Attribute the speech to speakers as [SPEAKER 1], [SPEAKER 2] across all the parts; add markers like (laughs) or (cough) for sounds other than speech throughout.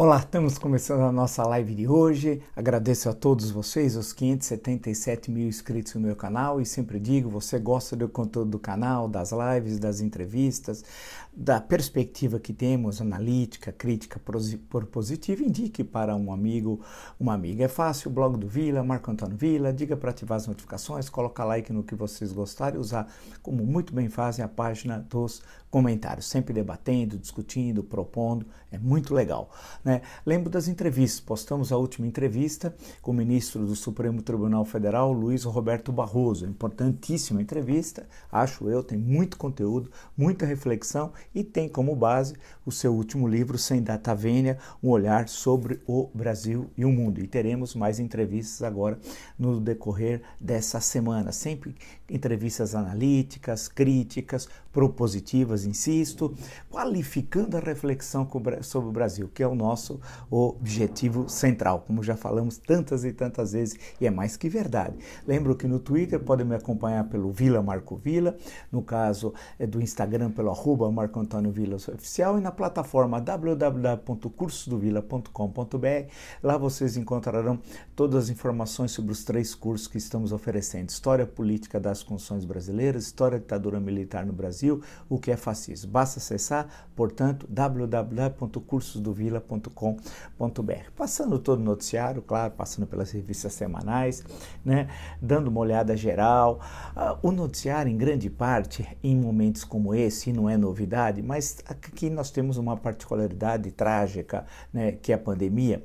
[SPEAKER 1] Olá, estamos começando a nossa live de hoje. Agradeço a todos vocês, os 577 mil inscritos no meu canal. E sempre digo: você gosta do conteúdo do canal, das lives, das entrevistas, da perspectiva que temos, analítica, crítica propositiva, indique para um amigo, uma amiga. É fácil, blog do Vila, Marco Antônio Vila, diga para ativar as notificações, coloca like no que vocês gostarem, usar como muito bem fazem a página dos comentários, sempre debatendo, discutindo, propondo, é muito legal. Né? Lembro das entrevistas, postamos a última entrevista com o ministro do Supremo Tribunal Federal, Luiz Roberto Barroso, importantíssima entrevista, acho eu, tem muito conteúdo, muita reflexão e tem como base o seu último livro, Sem Data Vênia, um olhar sobre o Brasil e o mundo. E teremos mais entrevistas agora no decorrer dessa semana, sempre entrevistas analíticas, críticas, propositivas, insisto, qualificando a reflexão sobre o Brasil, que é o nosso objetivo central, como já falamos tantas e tantas vezes, e é mais que verdade. Lembro que no Twitter podem me acompanhar pelo Vila Marco Vila, no caso é do Instagram pelo arroba Marco Antônio Vila Oficial e na plataforma www.cursodovila.com.br. Lá vocês encontrarão todas as informações sobre os três cursos que estamos oferecendo: História Política das Constituições Brasileiras, História da Ditadura Militar no Brasil Brasil, o que é fascismo. Basta acessar, portanto, www.cursosdovila.com.br. Passando todo o noticiário, claro, passando pelas revistas semanais, né, dando uma olhada geral. Uh, o noticiário, em grande parte, em momentos como esse, não é novidade, mas aqui nós temos uma particularidade trágica, né, que é a pandemia,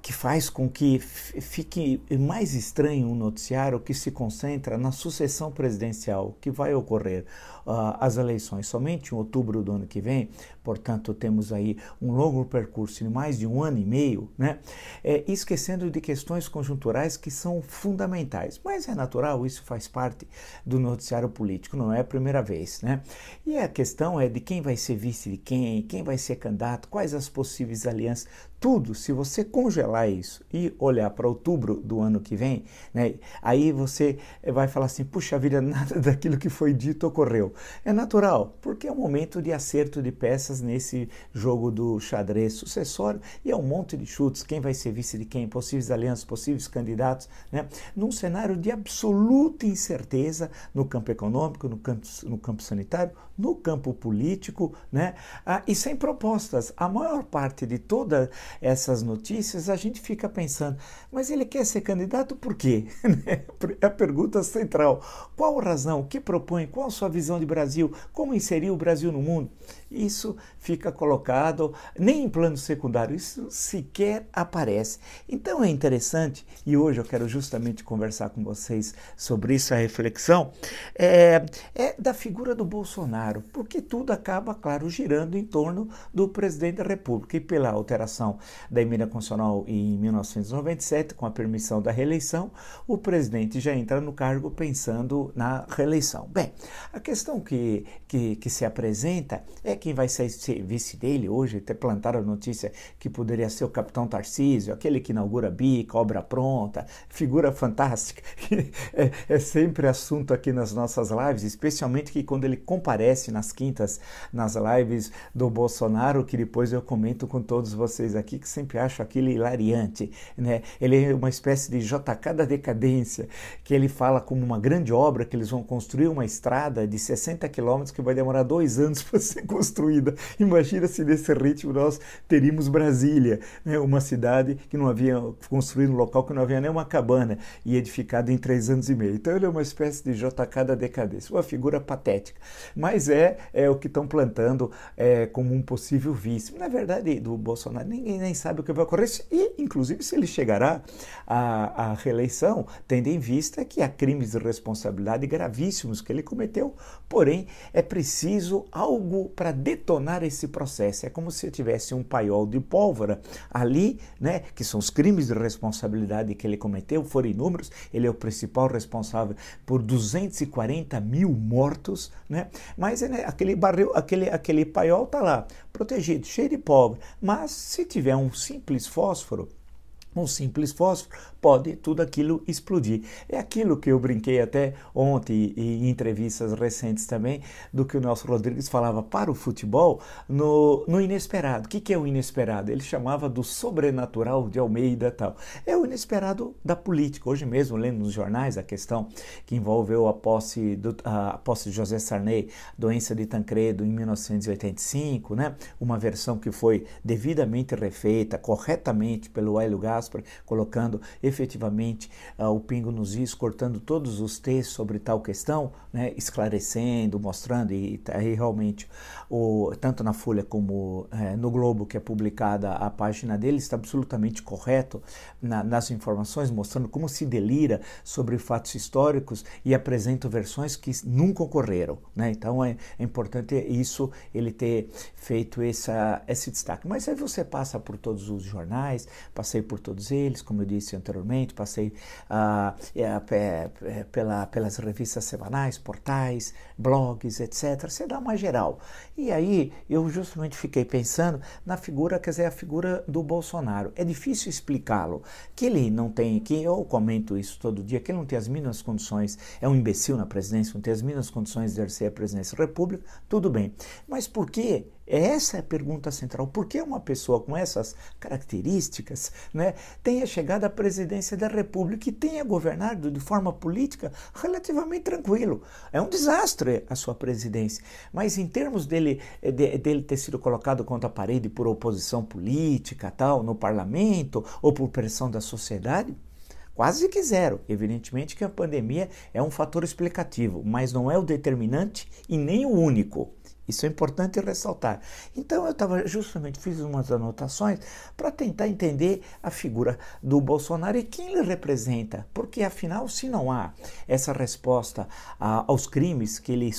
[SPEAKER 1] que faz com que fique mais estranho um noticiário que se concentra na sucessão presidencial que vai ocorrer uh, as eleições somente em outubro do ano que vem, portanto temos aí um longo percurso de mais de um ano e meio, né? É, esquecendo de questões conjunturais que são fundamentais. Mas é natural, isso faz parte do noticiário político, não é a primeira vez, né? E a questão é de quem vai ser vice de quem, quem vai ser candidato, quais as possíveis alianças, tudo, se você congelar isso e olhar para outubro do ano que vem, né, aí você vai falar assim: puxa vida, (laughs) nada daquilo que foi dito ocorreu. É natural, porque é um momento de acerto de peças nesse jogo do xadrez sucessório e é um monte de chutes: quem vai ser vice de quem, possíveis alianças, possíveis candidatos, né, num cenário de absoluta incerteza no campo econômico, no campo, no campo sanitário, no campo político, né, ah, e sem propostas. A maior parte de toda essas notícias, a gente fica pensando, mas ele quer ser candidato por quê? (laughs) é a pergunta central. Qual razão? O que propõe? Qual a sua visão de Brasil? Como inserir o Brasil no mundo? Isso fica colocado nem em plano secundário, isso sequer aparece. Então é interessante, e hoje eu quero justamente conversar com vocês sobre isso, a reflexão, é, é da figura do Bolsonaro, porque tudo acaba, claro, girando em torno do presidente da República. E pela alteração da emenda constitucional em 1997, com a permissão da reeleição, o presidente já entra no cargo pensando na reeleição. Bem, a questão que, que, que se apresenta é quem vai ser vice dele hoje, até plantaram a notícia que poderia ser o capitão Tarcísio, aquele que inaugura bica, obra pronta, figura fantástica, é, é, sempre assunto aqui nas nossas lives, especialmente que quando ele comparece nas quintas, nas lives do Bolsonaro, que depois eu comento com todos vocês aqui, que sempre acho aquilo hilariante, né? Ele é uma espécie de JK da decadência, que ele fala como uma grande obra, que eles vão construir uma estrada de 60 quilômetros que vai demorar dois anos para ser construída construída. Imagina se nesse ritmo nós teríamos Brasília, né? uma cidade que não havia construído um local que não havia nenhuma cabana e edificada em três anos e meio. Então ele é uma espécie de JK da decadência, uma figura patética. Mas é, é o que estão plantando é, como um possível vice. Na verdade, do Bolsonaro, ninguém nem sabe o que vai ocorrer. E, inclusive, se ele chegará à, à reeleição, tendo em vista que há crimes de responsabilidade gravíssimos que ele cometeu. Porém, é preciso algo para detonar esse processo. É como se tivesse um paiol de pólvora ali, né, que são os crimes de responsabilidade que ele cometeu, foram inúmeros, ele é o principal responsável por 240 mil mortos, né, mas né, aquele barril, aquele, aquele paiol está lá, protegido, cheio de pólvora, mas se tiver um simples fósforo, um simples fósforo, pode tudo aquilo explodir. É aquilo que eu brinquei até ontem em entrevistas recentes também, do que o Nelson Rodrigues falava para o futebol no, no inesperado. O que, que é o inesperado? Ele chamava do sobrenatural de Almeida tal. É o inesperado da política. Hoje mesmo, lendo nos jornais a questão que envolveu a posse, do, a posse de José Sarney, doença de Tancredo em 1985, né? uma versão que foi devidamente refeita, corretamente pelo Hélio Gas colocando efetivamente uh, o pingo nos is, cortando todos os textos sobre tal questão, né, esclarecendo, mostrando, e aí realmente, o, tanto na Folha como é, no Globo, que é publicada a página dele, está absolutamente correto na, nas informações, mostrando como se delira sobre fatos históricos e apresenta versões que nunca ocorreram. Né? Então é, é importante isso, ele ter feito essa, esse destaque. Mas aí você passa por todos os jornais, passei por todos eles, como eu disse anteriormente, passei ah, é, pela, pelas revistas semanais, portais, blogs, etc. Você dá uma geral. E aí eu justamente fiquei pensando na figura, quer dizer, a figura do Bolsonaro. É difícil explicá-lo. Que ele não tem, que eu comento isso todo dia, que ele não tem as mínimas condições, é um imbecil na presidência, não tem as mínimas condições de exercer a presidência da República, tudo bem. Mas por que essa é a pergunta central. Por que uma pessoa com essas características né, tenha chegado à presidência da República e tenha governado de forma política relativamente tranquilo? É um desastre a sua presidência. Mas em termos dele, de, dele ter sido colocado contra a parede por oposição política, tal, no parlamento ou por pressão da sociedade, quase que zero. Evidentemente que a pandemia é um fator explicativo, mas não é o determinante e nem o único. Isso é importante ressaltar. Então eu estava justamente fiz umas anotações para tentar entender a figura do Bolsonaro e quem ele representa, porque afinal, se não há essa resposta a, aos crimes que ele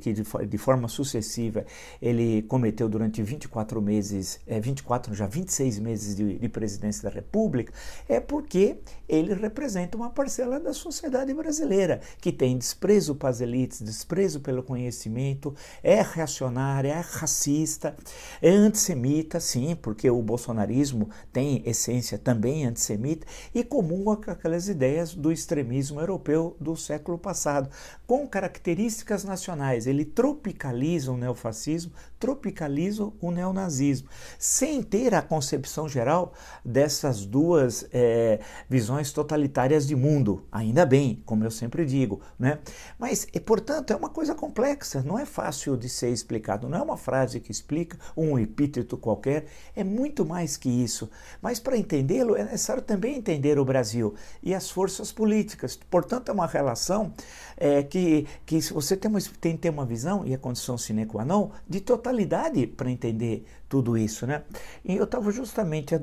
[SPEAKER 1] que de, de, forma sucessiva ele cometeu durante 24 meses, é, 24 já 26 meses de, de presidência da República, é porque ele representa uma parcela da sociedade brasileira que tem desprezo para as elites, desprezo pelo conhecimento, é reacionária, é racista, é antissemita, sim, porque o bolsonarismo tem essência também antissemita e comunga com aquelas ideias do extremismo europeu do século passado, com características nacionais. Ele tropicaliza o neofascismo, tropicaliza o neonazismo, sem ter a concepção geral dessas duas é, visões totalitárias de mundo. Ainda bem, como eu sempre digo, né? Mas, e, portanto, é uma coisa complexa, não é fácil de ser explicado. Não é uma frase que explica um epíteto qualquer, é muito mais que isso. Mas para entendê-lo é necessário também entender o Brasil e as forças políticas. Portanto, é uma relação é, que, que você tem, uma, tem que ter uma visão, e a condição sine qua non, de totalidade para entender tudo isso, né? E eu estava justamente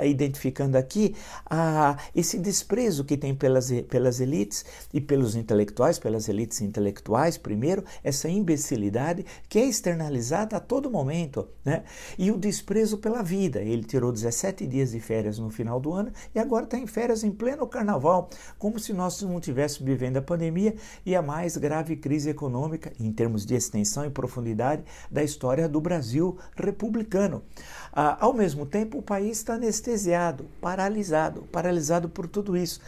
[SPEAKER 1] identificando aqui a, esse desprezo que tem pelas, pelas elites e pelos intelectuais, pelas elites intelectuais, primeiro, essa imbecilidade que é externalizada a todo momento, né? E o desprezo pela vida. Ele tirou 17 dias de férias no final do ano e agora está em férias em pleno carnaval, como se nós não estivéssemos vivendo a pandemia e a mais grave crise econômica, em termos de extensão e profundidade, da história do Brasil republicano americano. Ah, ao mesmo tempo, o país está anestesiado, paralisado, paralisado por tudo isso.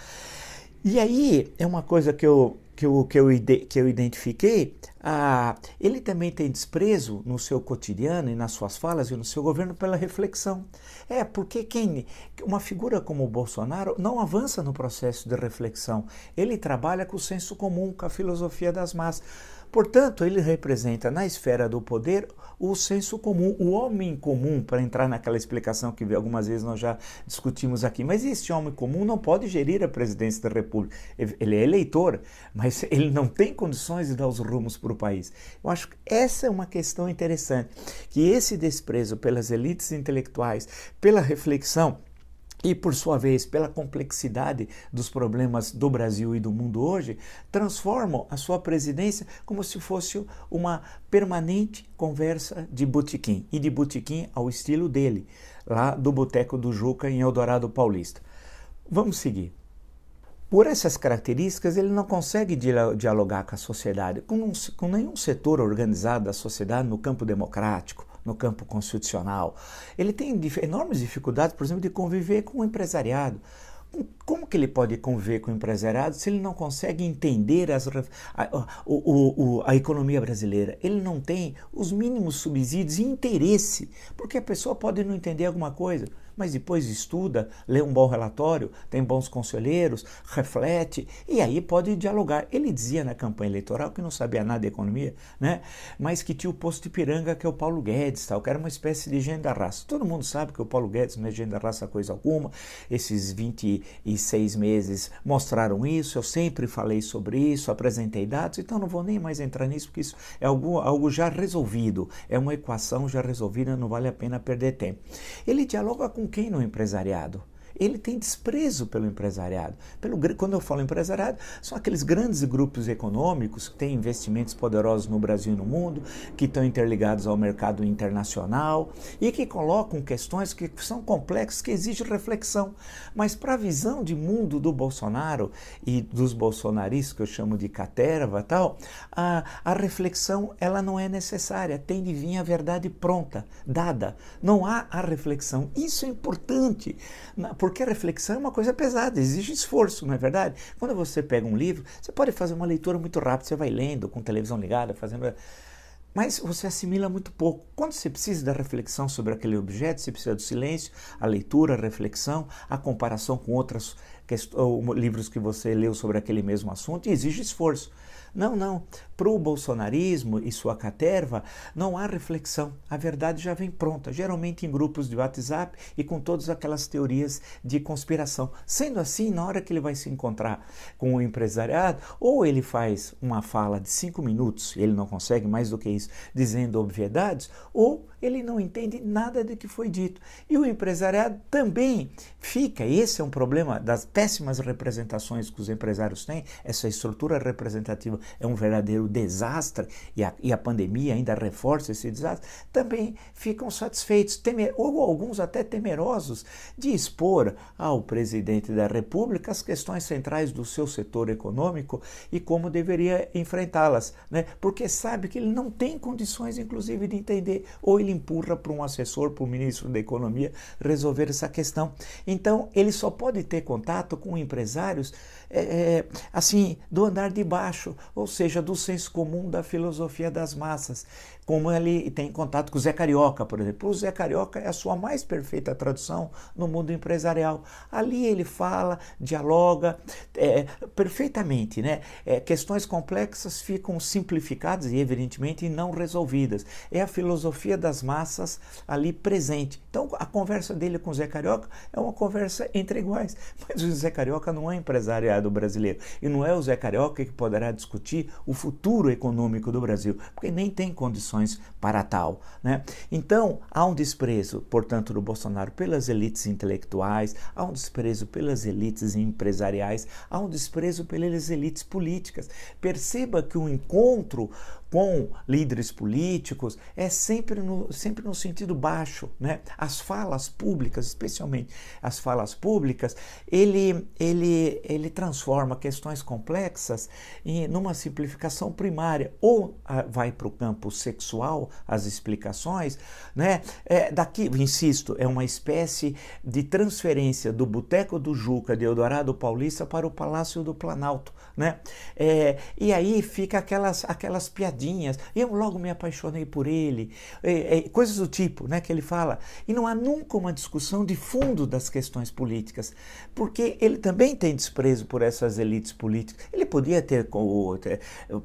[SPEAKER 1] E aí é uma coisa que eu, que eu, que eu, que eu identifiquei, ah, ele também tem desprezo no seu cotidiano e nas suas falas e no seu governo pela reflexão. É, porque quem uma figura como o Bolsonaro não avança no processo de reflexão. Ele trabalha com o senso comum, com a filosofia das massas. Portanto, ele representa na esfera do poder o senso comum, o homem comum, para entrar naquela explicação que algumas vezes nós já discutimos aqui. Mas esse homem comum não pode gerir a presidência da República. Ele é eleitor, mas (laughs) ele não tem condições de dar os rumos para o país. Eu acho que essa é uma questão interessante, que esse desprezo pelas elites intelectuais, pela reflexão, e, por sua vez, pela complexidade dos problemas do Brasil e do mundo hoje, transformam a sua presidência como se fosse uma permanente conversa de botequim, e de botequim ao estilo dele, lá do Boteco do Juca, em Eldorado Paulista. Vamos seguir. Por essas características, ele não consegue dialogar com a sociedade, com, um, com nenhum setor organizado da sociedade no campo democrático, no campo constitucional. Ele tem enormes dificuldades, por exemplo, de conviver com o empresariado. Como que ele pode conviver com o empresariado se ele não consegue entender as, a, o, o, a economia brasileira? Ele não tem os mínimos subsídios e interesse, porque a pessoa pode não entender alguma coisa mas depois estuda, lê um bom relatório, tem bons conselheiros, reflete e aí pode dialogar. Ele dizia na campanha eleitoral que não sabia nada de economia, né? mas que tinha o posto de Piranga, que é o Paulo Guedes, tal, que era uma espécie de gênio da raça. Todo mundo sabe que o Paulo Guedes não é gênio da raça coisa alguma. Esses 26 meses mostraram isso, eu sempre falei sobre isso, apresentei dados, então não vou nem mais entrar nisso, porque isso é algo, algo já resolvido, é uma equação já resolvida, não vale a pena perder tempo. Ele dialoga com quem no empresariado? Ele tem desprezo pelo empresariado. Pelo, quando eu falo empresariado, são aqueles grandes grupos econômicos que têm investimentos poderosos no Brasil e no mundo, que estão interligados ao mercado internacional e que colocam questões que são complexas, que exigem reflexão. Mas para a visão de mundo do Bolsonaro e dos bolsonaristas, que eu chamo de caterva tal, a, a reflexão ela não é necessária, tem de vir a verdade pronta, dada. Não há a reflexão. Isso é importante porque a reflexão é uma coisa pesada, exige esforço, não é verdade? Quando você pega um livro, você pode fazer uma leitura muito rápida, você vai lendo com televisão ligada, fazendo. Mas você assimila muito pouco. Quando você precisa da reflexão sobre aquele objeto, você precisa do silêncio, a leitura, a reflexão, a comparação com outros livros que você leu sobre aquele mesmo assunto, e exige esforço. Não, não. Para o bolsonarismo e sua caterva, não há reflexão. A verdade já vem pronta, geralmente em grupos de WhatsApp e com todas aquelas teorias de conspiração. Sendo assim, na hora que ele vai se encontrar com o empresariado, ou ele faz uma fala de cinco minutos, ele não consegue mais do que isso, dizendo obviedades, ou ele não entende nada do que foi dito. E o empresariado também fica, esse é um problema das péssimas representações que os empresários têm, essa estrutura representativa é um verdadeiro desastre e a, e a pandemia ainda reforça esse desastre, também ficam satisfeitos, temer, ou alguns até temerosos de expor ao presidente da República as questões centrais do seu setor econômico e como deveria enfrentá-las, né? porque sabe que ele não tem condições, inclusive, de entender, ou ele empurra para um assessor, para o ministro da Economia, resolver essa questão. Então, ele só pode ter contato com empresários é, é, assim, do andar de baixo, ou seja, do senso comum da filosofia das massas como ele tem contato com o Zé Carioca, por exemplo. O Zé Carioca é a sua mais perfeita tradução no mundo empresarial. Ali ele fala, dialoga é, perfeitamente, né? É, questões complexas ficam simplificadas e, evidentemente, não resolvidas. É a filosofia das massas ali presente. Então, a conversa dele com o Zé Carioca é uma conversa entre iguais. (laughs) Mas o Zé Carioca não é empresariado brasileiro. E não é o Zé Carioca que poderá discutir o futuro econômico do Brasil, porque nem tem condições condições para tal. Né? Então, há um desprezo, portanto, do Bolsonaro pelas elites intelectuais, há um desprezo pelas elites empresariais, há um desprezo pelas elites políticas. Perceba que o encontro com líderes políticos é sempre no, sempre no sentido baixo. Né? As falas públicas, especialmente as falas públicas, ele, ele, ele transforma questões complexas em numa simplificação primária. Ou ah, vai para o campo sexual, as explicações, né? É, daqui, insisto, é uma espécie de transferência do Boteco do Juca de Eldorado Paulista para o Palácio do Planalto. Né? É, e aí fica aquelas, aquelas piadinhas. Eu logo me apaixonei por ele, é, é, coisas do tipo né, que ele fala. E não há nunca uma discussão de fundo das questões políticas, porque ele também tem desprezo por essas elites políticas. Ele podia ter,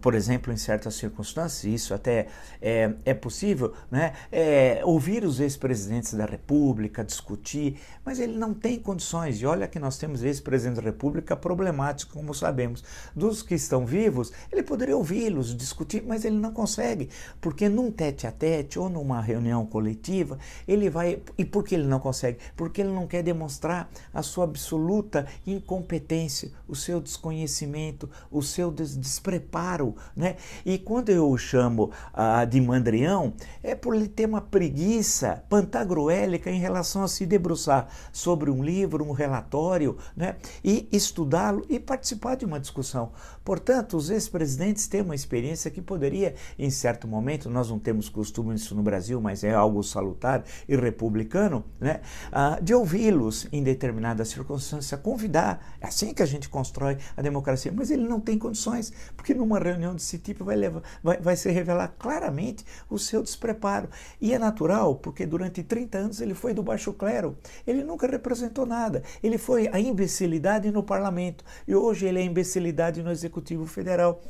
[SPEAKER 1] por exemplo, em certas circunstâncias, isso até é, é possível, né, é, ouvir os ex-presidentes da República, discutir, mas ele não tem condições. E olha que nós temos ex-presidentes da República problemáticos, como sabemos dos que estão vivos, ele poderia ouvi-los, discutir, mas ele não consegue, porque num tete a tete ou numa reunião coletiva, ele vai. E por que ele não consegue? Porque ele não quer demonstrar a sua absoluta incompetência, o seu desconhecimento, o seu des despreparo. Né? E quando eu o chamo ah, de mandrião, é por ele ter uma preguiça pantagruélica em relação a se debruçar sobre um livro, um relatório, né? e estudá-lo e participar de uma discussão Portanto, os ex-presidentes têm uma experiência que poderia em certo momento, nós não temos costume disso no Brasil, mas é algo salutar e republicano, né? Ah, de ouvi-los em determinada circunstância, convidar. É assim que a gente constrói a democracia. Mas ele não tem condições, porque numa reunião desse tipo vai, levar, vai, vai se revelar claramente o seu despreparo. E é natural, porque durante 30 anos ele foi do baixo clero. Ele nunca representou nada. Ele foi a imbecilidade no parlamento. E hoje ele é a imbecilidade no Executivo Federal.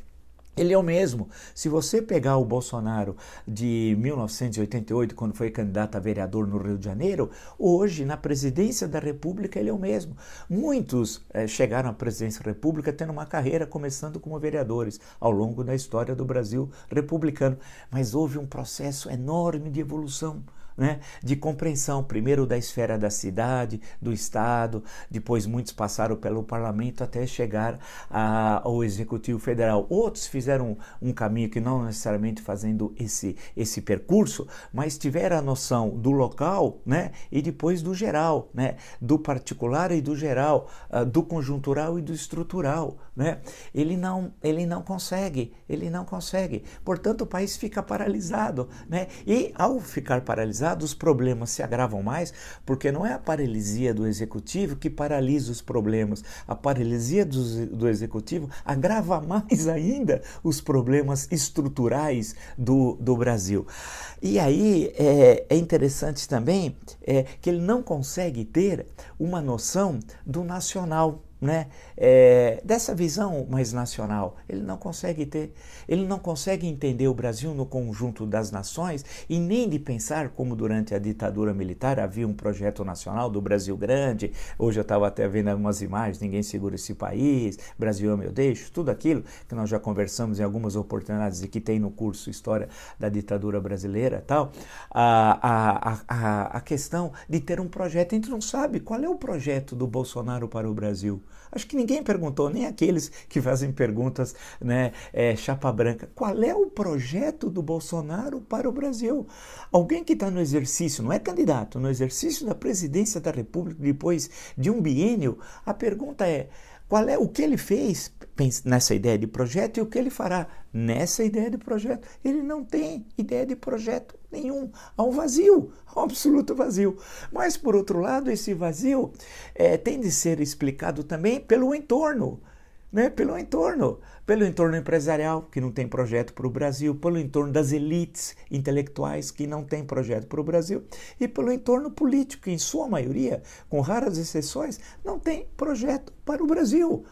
[SPEAKER 1] Ele é o mesmo. Se você pegar o Bolsonaro de 1988, quando foi candidato a vereador no Rio de Janeiro, hoje, na presidência da República, ele é o mesmo. Muitos eh, chegaram à presidência da República tendo uma carreira começando como vereadores ao longo da história do Brasil republicano. Mas houve um processo enorme de evolução né, de compreensão, primeiro da esfera da cidade, do Estado, depois muitos passaram pelo parlamento até chegar a, ao Executivo Federal. Outros fizeram um, um caminho que não necessariamente fazendo esse, esse percurso, mas tiveram a noção do local né, e depois do geral, né, do particular e do geral, uh, do conjuntural e do estrutural. Né? Ele, não, ele não consegue, ele não consegue. Portanto, o país fica paralisado. Né? E ao ficar paralisado, os problemas se agravam mais, porque não é a paralisia do executivo que paralisa os problemas. A paralisia do, do executivo agrava (laughs) mais ainda os problemas estruturais do, do Brasil. E aí é, é interessante também é, que ele não consegue ter uma noção do nacional né, é, dessa visão mais nacional. Ele não consegue ter, ele não consegue entender o Brasil no conjunto das nações e nem de pensar como durante a ditadura militar havia um projeto nacional do Brasil grande. Hoje eu estava até vendo algumas imagens, ninguém segura esse país, Brasil ama eu deixo, tudo aquilo que nós já conversamos em algumas oportunidades e que tem no curso História da Ditadura Brasileira tal. A, a, a, a questão de ter um projeto, a gente não sabe qual é o projeto do Bolsonaro para o Brasil. Acho que ninguém perguntou, nem aqueles que fazem perguntas, né, é, chapa branca. Qual é o projeto do Bolsonaro para o Brasil? Alguém que está no exercício, não é candidato, no exercício da presidência da República depois de um biênio, a pergunta é: qual é o que ele fez nessa ideia de projeto e o que ele fará nessa ideia de projeto? Ele não tem ideia de projeto nenhum. Há um vazio, há um absoluto vazio. Mas, por outro lado, esse vazio é, tem de ser explicado também pelo entorno. Né, pelo entorno, pelo entorno empresarial, que não tem projeto para o Brasil, pelo entorno das elites intelectuais, que não tem projeto para o Brasil, e pelo entorno político, que, em sua maioria, com raras exceções, não tem projeto para o Brasil.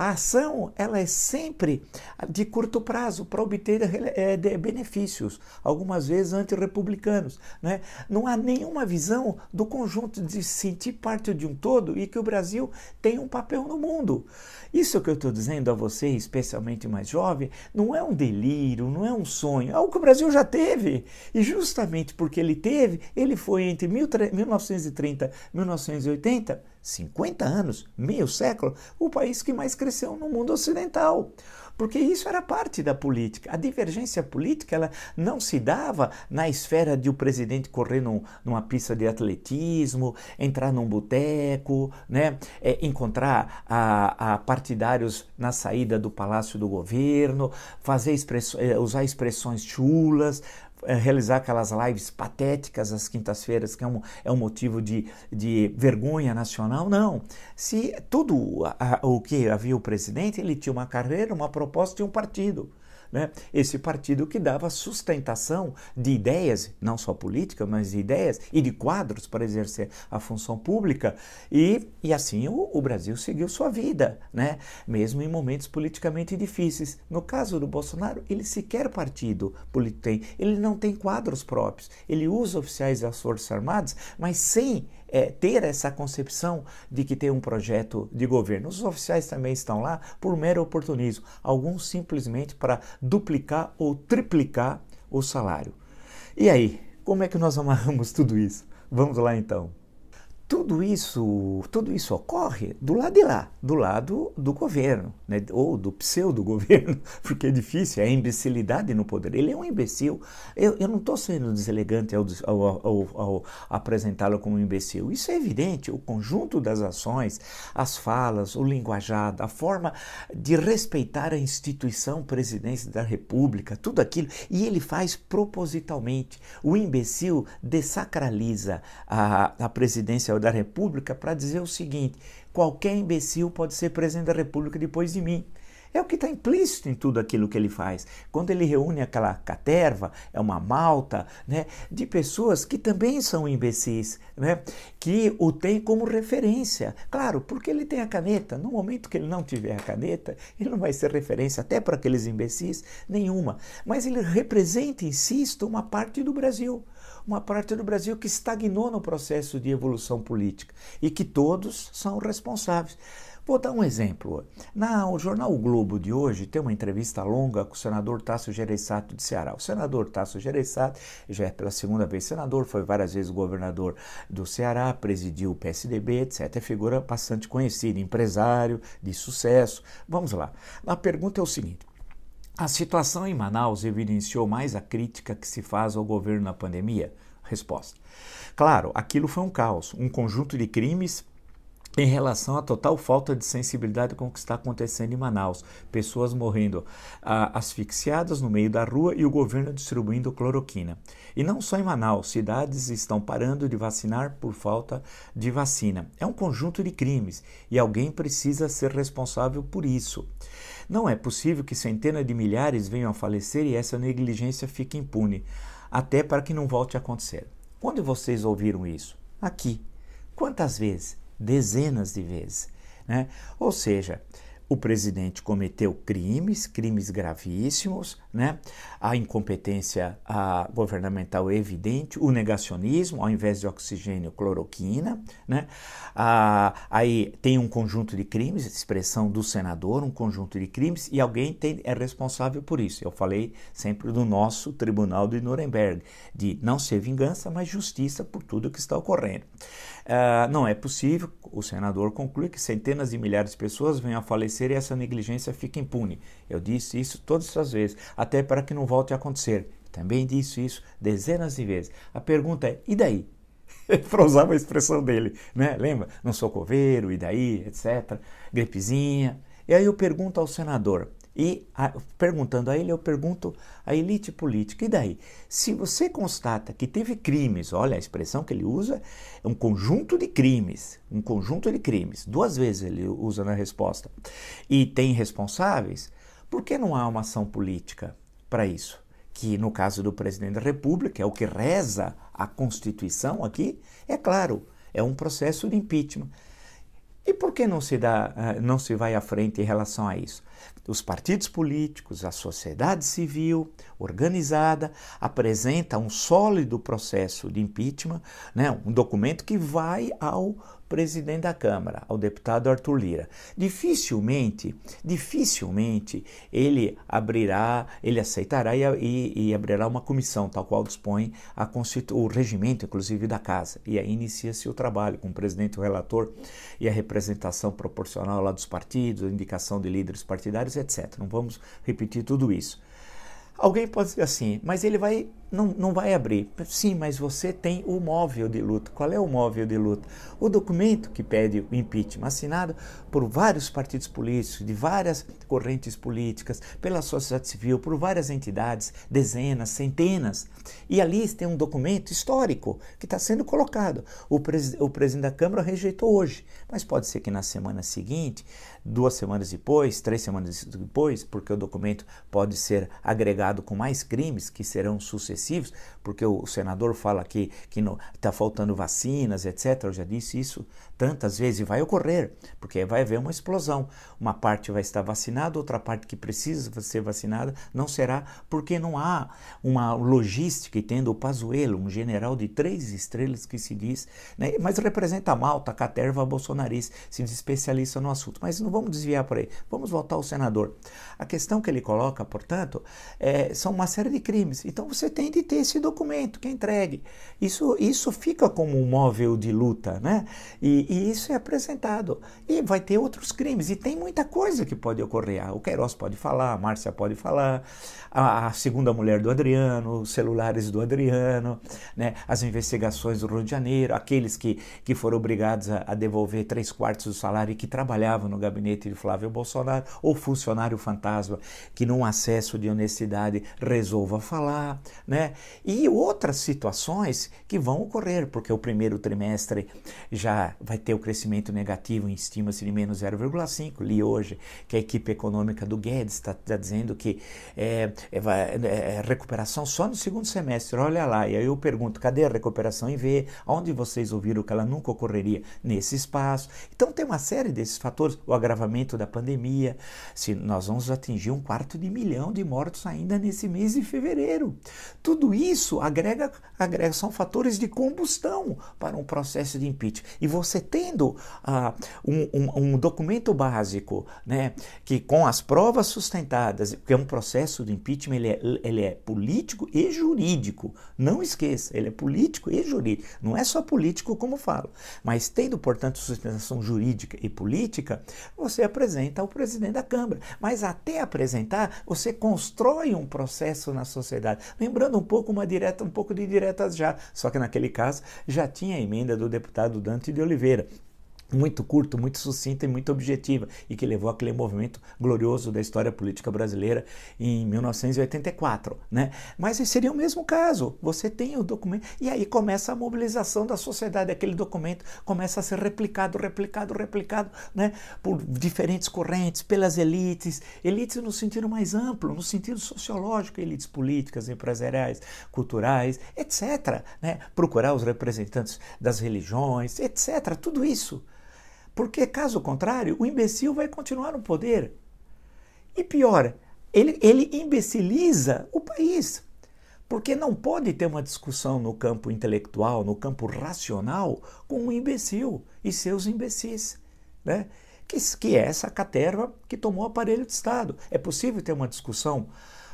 [SPEAKER 1] A ação ela é sempre de curto prazo para obter é, benefícios, algumas vezes antirrepublicanos. Né? Não há nenhuma visão do conjunto de se sentir parte de um todo e que o Brasil tem um papel no mundo. Isso que eu estou dizendo a você, especialmente mais jovem, não é um delírio, não é um sonho, é algo que o Brasil já teve. E justamente porque ele teve, ele foi entre 1930 e 1980 50 anos, meio século, o país que mais cresceu no mundo ocidental. Porque isso era parte da política. A divergência política ela não se dava na esfera de o presidente correr num, numa pista de atletismo, entrar num boteco, né? É, encontrar a, a, partidários na saída do palácio do governo, fazer é, usar expressões chulas, realizar aquelas lives patéticas às quintas-feiras, que é um, é um motivo de, de vergonha nacional. Não. Se tudo a, o que havia o presidente, ele tinha uma carreira, uma proposta e um partido né? esse partido que dava sustentação de ideias, não só política, mas de ideias e de quadros para exercer a função pública. E, e assim o, o Brasil seguiu sua vida, né? mesmo em momentos politicamente difíceis. No caso do Bolsonaro, ele sequer partido político tem, ele não tem quadros próprios, ele usa oficiais das Forças Armadas, mas sem é, ter essa concepção de que tem um projeto de governo. Os oficiais também estão lá por mero oportunismo, alguns simplesmente para duplicar ou triplicar o salário. E aí, como é que nós (laughs) amarramos tudo isso? Vamos lá então. Tudo isso, tudo isso ocorre do lado de lá, do lado do governo, né? ou do pseudo-governo, (laughs) porque é difícil, é a imbecilidade no poder. Ele é um imbecil. Eu, eu não estou sendo deselegante ao, ao, ao, ao apresentá-lo como um imbecil. Isso é evidente. O conjunto das ações, as falas, o linguajado, a forma de respeitar a instituição presidência da República, tudo aquilo, e ele faz propositalmente. O imbecil desacraliza a, a presidência da República para dizer o seguinte: qualquer imbecil pode ser presidente da República depois de mim. É o que está implícito em tudo aquilo que ele faz. Quando ele reúne aquela caterva, é uma malta, né, de pessoas que também são imbecis, né, que o tem como referência. Claro, porque ele tem a caneta. No momento que ele não tiver a caneta, ele não vai ser referência até para aqueles imbecis nenhuma. Mas ele representa, insisto, uma parte do Brasil uma parte do Brasil que estagnou no processo de evolução política e que todos são responsáveis. Vou dar um exemplo. Na, o jornal o Globo de hoje tem uma entrevista longa com o senador Tasso Gereissati de Ceará. O senador Tasso Gereissati já é pela segunda vez senador, foi várias vezes governador do Ceará, presidiu o PSDB, etc. É figura bastante conhecida, empresário de sucesso. Vamos lá. A pergunta é o seguinte: a situação em Manaus evidenciou mais a crítica que se faz ao governo na pandemia? Resposta. Claro, aquilo foi um caos, um conjunto de crimes em relação à total falta de sensibilidade com o que está acontecendo em Manaus. Pessoas morrendo ah, asfixiadas no meio da rua e o governo distribuindo cloroquina. E não só em Manaus, cidades estão parando de vacinar por falta de vacina. É um conjunto de crimes e alguém precisa ser responsável por isso. Não é possível que centenas de milhares venham a falecer e essa negligência fique impune, até para que não volte a acontecer. Quando vocês ouviram isso? Aqui. Quantas vezes? Dezenas de vezes. Né? Ou seja, o presidente cometeu crimes, crimes gravíssimos, né? a incompetência a, governamental é evidente, o negacionismo, ao invés de oxigênio, cloroquina. Né? Aí tem um conjunto de crimes, expressão do senador, um conjunto de crimes, e alguém tem, é responsável por isso. Eu falei sempre do nosso tribunal de Nuremberg, de não ser vingança, mas justiça por tudo que está ocorrendo. Uh, não é possível, o senador conclui, que centenas de milhares de pessoas venham a falecer e essa negligência fique impune. Eu disse isso todas as vezes, até para que não volte a acontecer. Também disse isso dezenas de vezes. A pergunta é: e daí? (laughs) para usar uma expressão dele, né? Lembra? Não sou coveiro, e daí, etc. Gripezinha. E aí eu pergunto ao senador: e a, perguntando a ele, eu pergunto à elite política: e daí? Se você constata que teve crimes, olha a expressão que ele usa, é um conjunto de crimes, um conjunto de crimes, duas vezes ele usa na resposta, e tem responsáveis, por que não há uma ação política para isso? Que no caso do presidente da República, é o que reza a Constituição aqui, é claro, é um processo de impeachment. E por que não se, dá, ah, não se vai à frente em relação a isso? Os partidos políticos, a sociedade civil organizada apresenta um sólido processo de impeachment, né, um documento que vai ao presidente da Câmara, ao deputado Arthur Lira. Dificilmente, dificilmente ele abrirá, ele aceitará e, e, e abrirá uma comissão, tal qual dispõe o regimento, inclusive, da Casa. E aí inicia-se o trabalho com o presidente, o relator e a representação proporcional lá dos partidos, indicação de líderes partidários, etc. Não vamos repetir tudo isso. Alguém pode dizer assim, mas ele vai não, não vai abrir. Sim, mas você tem o móvel de luta. Qual é o móvel de luta? O documento que pede o impeachment, assinado por vários partidos políticos, de várias correntes políticas, pela sociedade civil, por várias entidades, dezenas, centenas. E ali tem um documento histórico que está sendo colocado. O, pres o presidente da Câmara rejeitou hoje, mas pode ser que na semana seguinte, duas semanas depois, três semanas depois, porque o documento pode ser agregado com mais crimes que serão sucessivos porque o senador fala que está faltando vacinas, etc. Eu já disse isso tantas vezes e vai ocorrer, porque vai haver uma explosão. Uma parte vai estar vacinada, outra parte que precisa ser vacinada não será, porque não há uma logística, e tendo o Pazuello, um general de três estrelas que se diz, né, mas representa a malta, a caterva bolsonarista, se especialista no assunto. Mas não vamos desviar por aí, vamos voltar ao senador. A questão que ele coloca, portanto, é são uma série de crimes. Então você tem de ter esse documento que é entregue. Isso, isso fica como um móvel de luta, né? E, e, isso é apresentado. E vai ter outros crimes. E tem muita coisa que pode ocorrer. O Queiroz pode falar, a Márcia pode falar, a, a, segunda mulher do Adriano, os celulares do Adriano, né? as investigações do Rio de Janeiro, aqueles que, que foram obrigados a, a devolver três quartos do salário e que trabalhavam no gabinete de Flávio Bolsonaro, ou funcionário fantasma que num acesso de honestidade resolva falar, né? E outras situações que vão ocorrer, porque o primeiro trimestre já vai ter o crescimento negativo, estima-se de menos 0,5. Li hoje que a equipe econômica do Guedes está tá dizendo que é, é, é, recuperação só no segundo semestre, olha lá. E aí eu pergunto, cadê a recuperação em V? Onde vocês ouviram que ela nunca ocorreria nesse espaço? Então tem uma série desses fatores, o agravamento da pandemia, se nós vamos atingir um quarto de milhão de mortos ainda nesse mês de fevereiro. Tudo isso agrega, agrega são fatores de combustão para um processo de impeachment. E você tendo uh, um, um, um, documento básico, né, que com as provas sustentadas, que é um processo de impeachment, ele é, ele é político e jurídico. Não esqueça, ele é político e jurídico. Não é só político como falo, mas tendo, portanto, sustentação jurídica e política, você apresenta ao presidente da Câmara. Mas até apresentar, você constrói um processo na sociedade. Lembrando um pouco uma direta, um pouco de diretas já, só que naquele caso já tinha a emenda do deputado Dante de Oliveira muito curto, muito sucinta e muito objetiva e que levou aquele movimento glorioso da história política brasileira em 1984, né? Mas seria o mesmo caso. Você tem o documento e aí começa a mobilização da sociedade. Aquele documento começa a ser replicado, replicado, replicado, né? Por diferentes correntes, pelas elites, elites no sentido mais amplo, no sentido sociológico, elites políticas, empresariais, culturais, etc. Né? Procurar os representantes das religiões, etc. Tudo isso. Porque, caso contrário, o imbecil vai continuar no poder. E pior, ele, ele imbeciliza o país. Porque não pode ter uma discussão no campo intelectual, no campo racional, com um imbecil e seus imbecis. Né? Que, que é essa caterva que tomou o aparelho de Estado. É possível ter uma discussão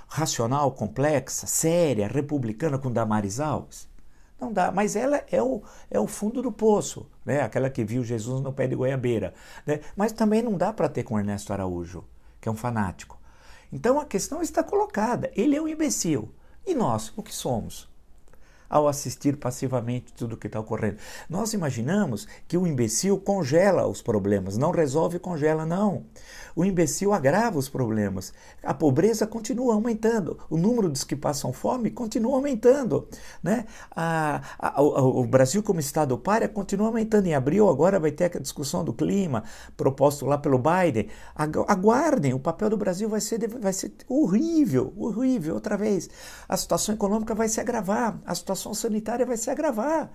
[SPEAKER 1] racional, complexa, séria, republicana com Damaris Alves? Não dá, mas ela é o, é o fundo do poço, né? aquela que viu Jesus no pé de goiabeira. Né? Mas também não dá para ter com Ernesto Araújo, que é um fanático. Então a questão está colocada. Ele é um imbecil. E nós, o que somos? Ao assistir passivamente tudo o que está ocorrendo. Nós imaginamos que o imbecil congela os problemas, não resolve, congela, não o imbecil agrava os problemas. A pobreza continua aumentando, o número dos que passam fome continua aumentando. Né? A, a, o, Brasil, como Estado párea, continua aumentando. Em abril, agora vai ter a discussão do clima, proposto lá pelo Biden. Aguardem, o papel do Brasil vai ser, vai ser horrível, horrível, outra vez. A situação econômica vai se agravar, a situação sanitária vai se agravar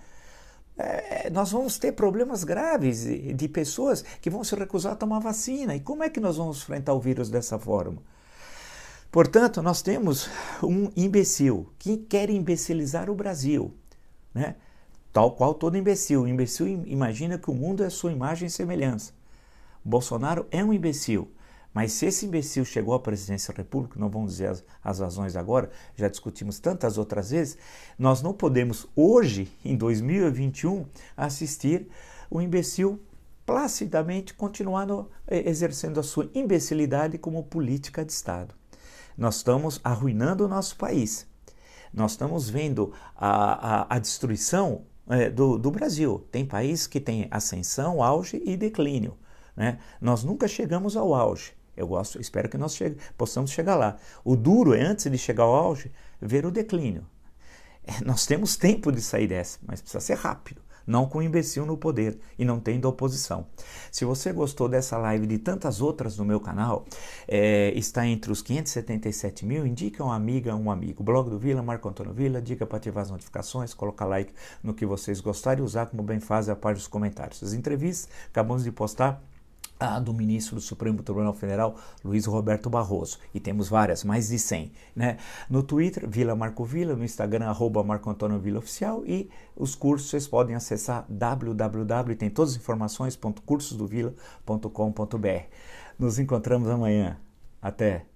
[SPEAKER 1] é, nós vamos ter problemas graves de, de pessoas que vão se recusar a tomar vacina. E como é que nós vamos enfrentar o vírus dessa forma? Portanto, nós temos um imbecil que quer imbecilizar o Brasil, né? tal qual todo imbecil. O imbecil imagina que o mundo é sua imagem e semelhança. Bolsonaro é um imbecil. Mas se esse imbecil chegou à presidência da República, não vamos dizer as, as, razões agora, já discutimos tantas outras vezes, nós não podemos hoje, em 2021, assistir o imbecil placidamente continuando exercendo a sua imbecilidade como política de Estado. Nós estamos arruinando o nosso país. Nós estamos vendo a, a, a destruição é, do, do Brasil. Tem país que tem ascensão, auge e declínio. Né? Nós nunca chegamos ao auge. Eu gosto, espero que nós chegue, possamos chegar lá. O duro é, antes de chegar ao auge, ver o declínio. É, nós temos tempo de sair dessa, mas precisa ser rápido. Não com o imbecil no poder e não tendo oposição. Se você gostou dessa live e de tantas outras no meu canal, é, está entre os 577 mil, indica uma amiga, um amigo. Blog do Vila, Marco Antônio Vila, dica para ativar as notificações, colocar like no que vocês gostarem e usar como bem faz a parte dos comentários. As entrevistas acabamos de postar a do ministro do Supremo Tribunal Federal, Luiz Roberto Barroso. E temos várias, mais de 100. Né? No Twitter, Vila Marco Vila, no Instagram, arroba Marco Antônio Vila Oficial. E os cursos vocês podem acessar www, tem todas as informações, cursosdovila.com.br. Nos encontramos amanhã. Até!